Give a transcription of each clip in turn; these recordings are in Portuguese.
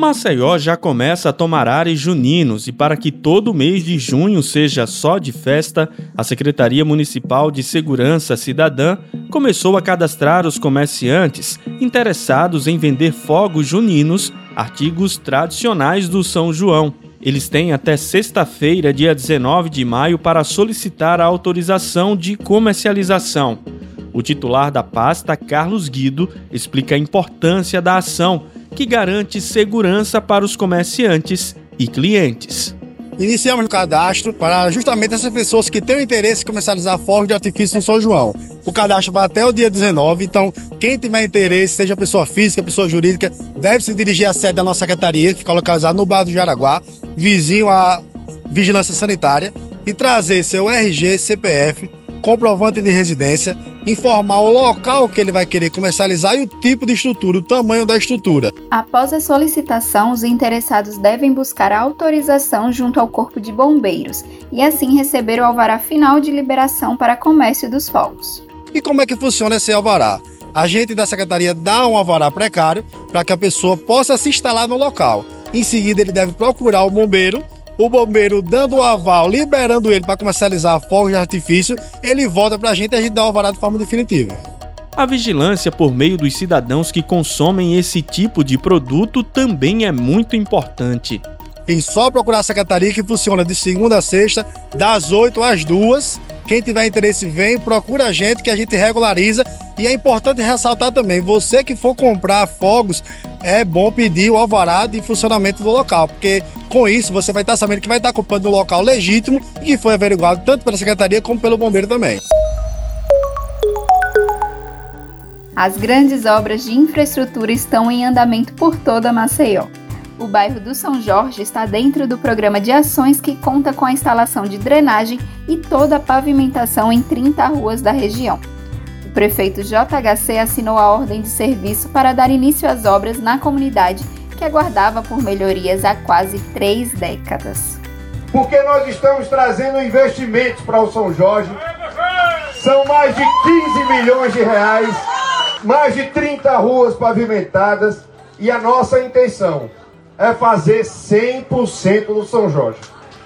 Maceió já começa a tomar ares juninos e para que todo mês de junho seja só de festa, a Secretaria Municipal de Segurança Cidadã começou a cadastrar os comerciantes interessados em vender fogos juninos, artigos tradicionais do São João. Eles têm até sexta-feira, dia 19 de maio, para solicitar a autorização de comercialização. O titular da pasta, Carlos Guido, explica a importância da ação que garante segurança para os comerciantes e clientes. Iniciamos o cadastro para justamente essas pessoas que têm interesse em comercializar fogos de artifício no São João. O cadastro vai até o dia 19, então quem tiver interesse, seja pessoa física, pessoa jurídica, deve se dirigir à sede da nossa secretaria, que fica localizada no bairro do Jaraguá, vizinho à Vigilância Sanitária, e trazer seu RG, CPF, comprovante de residência, informar o local que ele vai querer comercializar e o tipo de estrutura, o tamanho da estrutura. Após a solicitação, os interessados devem buscar a autorização junto ao Corpo de Bombeiros e assim receber o alvará final de liberação para comércio dos fogos. E como é que funciona esse alvará? A gente da secretaria dá um alvará precário para que a pessoa possa se instalar no local. Em seguida, ele deve procurar o bombeiro o bombeiro dando o aval, liberando ele para comercializar fogos de artifício, ele volta para a gente e a gente dá o alvará de forma definitiva. A vigilância por meio dos cidadãos que consomem esse tipo de produto também é muito importante. Tem só procurar a secretaria que funciona de segunda a sexta, das 8 às 2. Quem tiver interesse, vem, procura a gente que a gente regulariza. E é importante ressaltar também: você que for comprar fogos, é bom pedir o alvará de funcionamento do local, porque com isso você vai estar sabendo que vai estar ocupando um local legítimo e que foi averiguado tanto pela secretaria como pelo bombeiro também. As grandes obras de infraestrutura estão em andamento por toda Maceió. O bairro do São Jorge está dentro do programa de ações que conta com a instalação de drenagem e toda a pavimentação em 30 ruas da região. O prefeito JHC assinou a ordem de serviço para dar início às obras na comunidade que aguardava por melhorias há quase três décadas. Porque nós estamos trazendo investimentos para o São Jorge. São mais de 15 milhões de reais, mais de 30 ruas pavimentadas e a nossa intenção é fazer 100% no São Jorge.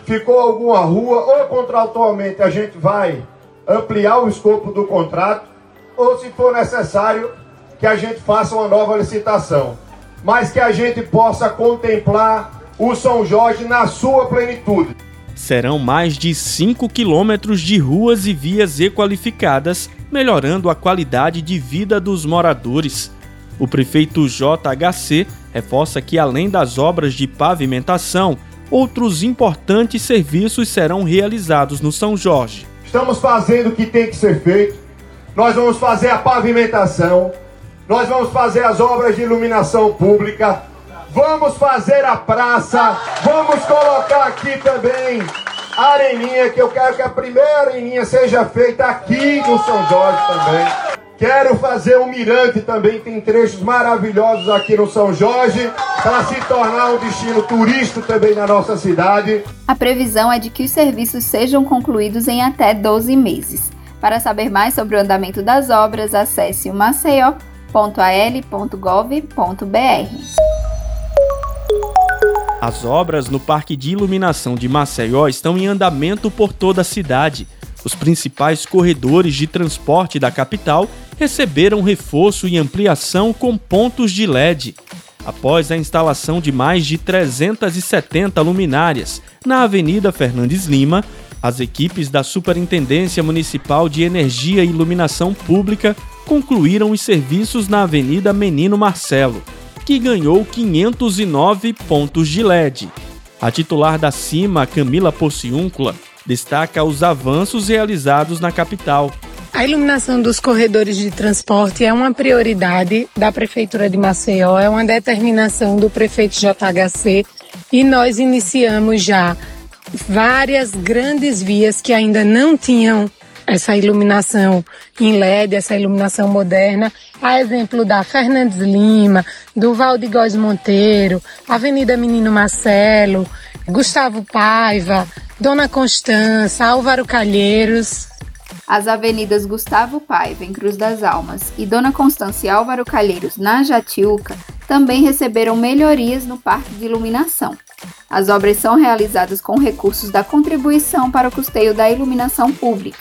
Ficou alguma rua ou contratualmente a gente vai ampliar o escopo do contrato ou se for necessário que a gente faça uma nova licitação, mas que a gente possa contemplar o São Jorge na sua plenitude. Serão mais de 5 quilômetros de ruas e vias equalificadas, melhorando a qualidade de vida dos moradores. O prefeito JHC reforça que, além das obras de pavimentação, outros importantes serviços serão realizados no São Jorge. Estamos fazendo o que tem que ser feito nós vamos fazer a pavimentação, nós vamos fazer as obras de iluminação pública, vamos fazer a praça, vamos colocar aqui também a areninha, que eu quero que a primeira areninha seja feita aqui no São Jorge também. Quero fazer um mirante também, tem trechos maravilhosos aqui no São Jorge, para se tornar um destino turístico também na nossa cidade. A previsão é de que os serviços sejam concluídos em até 12 meses. Para saber mais sobre o andamento das obras, acesse o maceió.al.gov.br. As obras no Parque de Iluminação de Maceió estão em andamento por toda a cidade. Os principais corredores de transporte da capital receberam reforço e ampliação com pontos de LED. Após a instalação de mais de 370 luminárias na Avenida Fernandes Lima, as equipes da Superintendência Municipal de Energia e Iluminação Pública concluíram os serviços na Avenida Menino Marcelo, que ganhou 509 pontos de LED. A titular da CIMA, Camila Pociúncula, destaca os avanços realizados na capital. A iluminação dos corredores de transporte é uma prioridade da Prefeitura de Maceió, é uma determinação do prefeito JHC e nós iniciamos já várias grandes vias que ainda não tinham essa iluminação em LED, essa iluminação moderna, a exemplo da Fernandes Lima, do Valdigóis Monteiro, Avenida Menino Marcelo, Gustavo Paiva, Dona Constança, Álvaro Calheiros. As avenidas Gustavo Paiva, em Cruz das Almas, e Dona Constância Álvaro Calheiros, na Jatiuca, também receberam melhorias no parque de iluminação. As obras são realizadas com recursos da contribuição para o custeio da iluminação pública,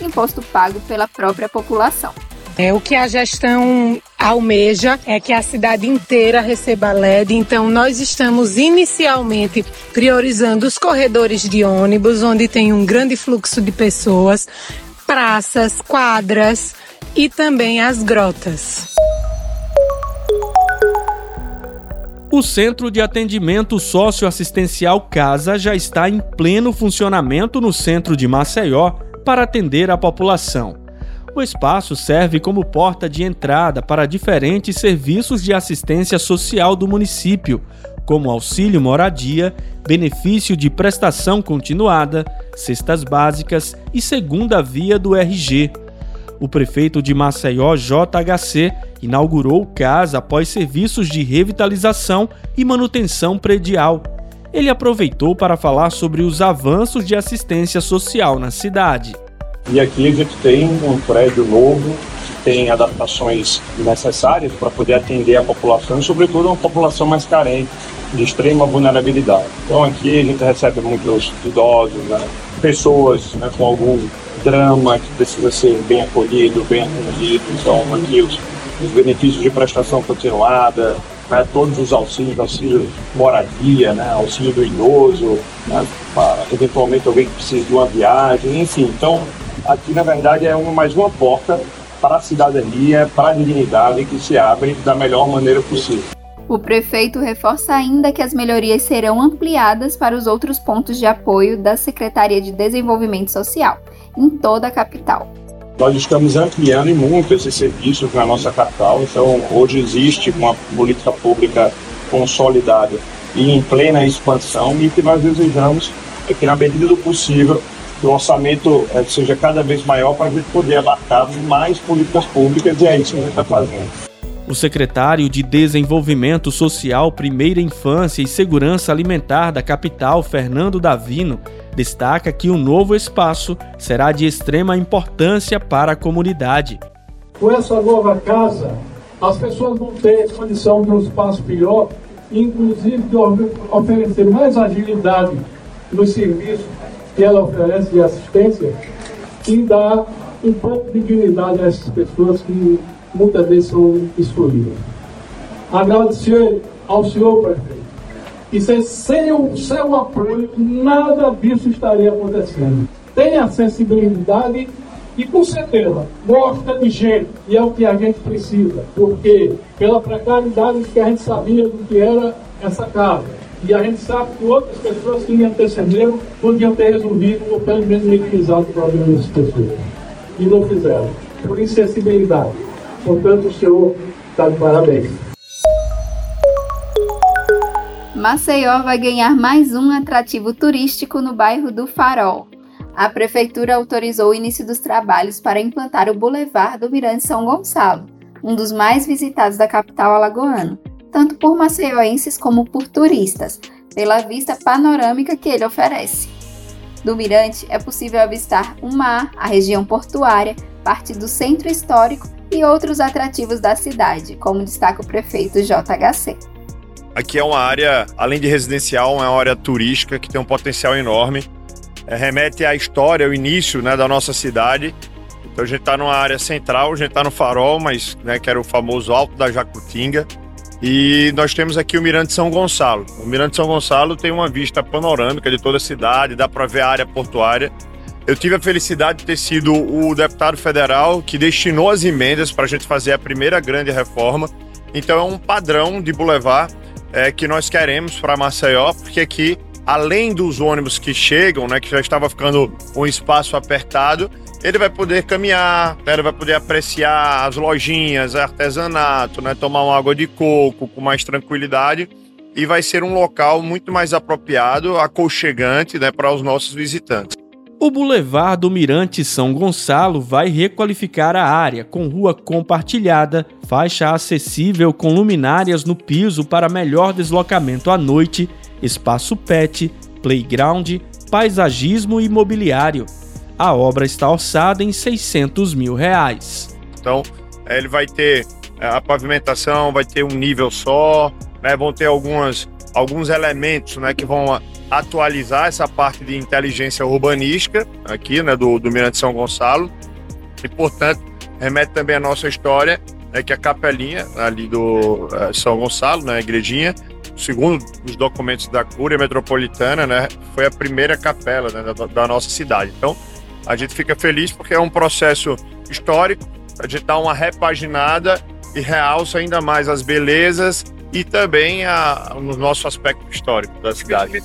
imposto pago pela própria população. É, o que a gestão almeja é que a cidade inteira receba LED, então nós estamos inicialmente priorizando os corredores de ônibus, onde tem um grande fluxo de pessoas, praças, quadras e também as grotas. O Centro de Atendimento Socioassistencial Casa já está em pleno funcionamento no centro de Maceió para atender a população. O espaço serve como porta de entrada para diferentes serviços de assistência social do município, como auxílio moradia, benefício de prestação continuada, cestas básicas e segunda via do RG. O prefeito de Maceió, JHC, inaugurou o CAS após serviços de revitalização e manutenção predial. Ele aproveitou para falar sobre os avanços de assistência social na cidade. E aqui a gente tem um prédio novo, tem adaptações necessárias para poder atender a população, sobretudo uma população mais carente, de extrema vulnerabilidade. Então aqui a gente recebe muitos idosos, né? pessoas né, com algum drama que precisa ser bem acolhido, bem atendido. Então aqui os os benefícios de prestação continuada, né, todos os auxílios, auxílio moradia, né, auxílio do idoso, né, para, eventualmente alguém que precisa de uma viagem, enfim. Então, aqui na verdade é uma, mais uma porta para a cidadania, para a dignidade que se abre da melhor maneira possível. O prefeito reforça ainda que as melhorias serão ampliadas para os outros pontos de apoio da Secretaria de Desenvolvimento Social, em toda a capital. Nós estamos ampliando muito esses serviços na nossa capital, então hoje existe uma política pública consolidada e em plena expansão e o que nós desejamos é que na medida do possível o orçamento eh, seja cada vez maior para a gente poder abarcar mais políticas públicas e é isso que a gente está fazendo. O secretário de Desenvolvimento Social, Primeira Infância e Segurança Alimentar da capital, Fernando Davino, destaca que o novo espaço será de extrema importância para a comunidade. Com essa nova casa, as pessoas vão ter condição de um espaço pior, inclusive de oferecer mais agilidade no serviço que ela oferece de assistência e dar um pouco de dignidade a essas pessoas que muitas vezes são excluídas. Agradecer ao senhor prefeito e sem, sem o seu apoio, nada disso estaria acontecendo. Tenha sensibilidade e, com certeza, gosta de gente, e é o que a gente precisa, porque pela precariedade que a gente sabia do que era essa casa. E a gente sabe que outras pessoas que me antecederam podiam ter resolvido ou pelo menos minimizado o problema dessas pessoas. E não fizeram. Por insensibilidade. Portanto, o senhor está de parabéns. Maceió vai ganhar mais um atrativo turístico no bairro do Farol. A prefeitura autorizou o início dos trabalhos para implantar o Boulevard do Mirante São Gonçalo, um dos mais visitados da capital alagoana, tanto por maceioenses como por turistas, pela vista panorâmica que ele oferece. Do mirante é possível avistar o mar, a região portuária, parte do centro histórico e outros atrativos da cidade, como destaca o prefeito JHC. Aqui é uma área, além de residencial, uma área turística que tem um potencial enorme. É, remete à história, ao início né, da nossa cidade. Então a gente está numa área central, a gente está no Farol, mas né, que era o famoso Alto da Jacutinga. E nós temos aqui o Mirante São Gonçalo. O Mirante São Gonçalo tem uma vista panorâmica de toda a cidade, dá para ver a área portuária. Eu tive a felicidade de ter sido o deputado federal que destinou as emendas para a gente fazer a primeira grande reforma. Então é um padrão de boulevard é, que nós queremos para Maceió, porque aqui, além dos ônibus que chegam, né, que já estava ficando um espaço apertado, ele vai poder caminhar, né, ele vai poder apreciar as lojinhas, artesanato, né, tomar uma água de coco com mais tranquilidade e vai ser um local muito mais apropriado, aconchegante né, para os nossos visitantes. O Boulevard do Mirante São Gonçalo vai requalificar a área com rua compartilhada, faixa acessível com luminárias no piso para melhor deslocamento à noite, espaço pet, playground, paisagismo e mobiliário. A obra está orçada em 600 mil reais. Então, ele vai ter a pavimentação vai ter um nível só, né? Vão ter algumas, alguns elementos, né? Que vão atualizar essa parte de inteligência urbanística aqui, né? Do, do Mirante São Gonçalo. E, portanto, remete também à nossa história, né? Que a capelinha ali do uh, São Gonçalo, né? A igrejinha, segundo os documentos da Cúria Metropolitana, né? Foi a primeira capela né, da, da nossa cidade. Então, a gente fica feliz porque é um processo histórico, a gente dá uma repaginada e realça ainda mais as belezas e também a, no nosso aspecto histórico da cidade.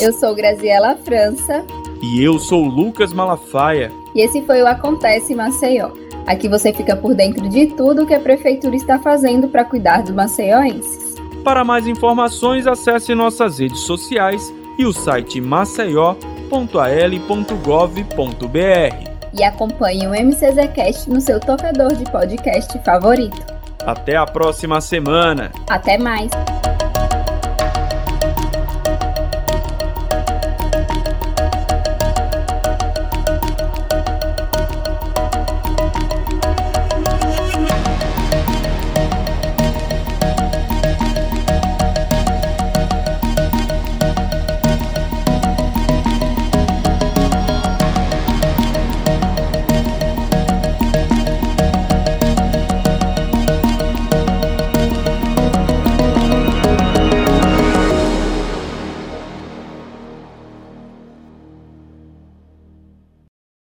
Eu sou Graziela França. E eu sou Lucas Malafaia. E esse foi o Acontece Maceió. Aqui você fica por dentro de tudo que a prefeitura está fazendo para cuidar dos maceioenses. Para mais informações, acesse nossas redes sociais e o site maceió.al.gov.br. E acompanhe o MCZcast no seu tocador de podcast favorito. Até a próxima semana. Até mais.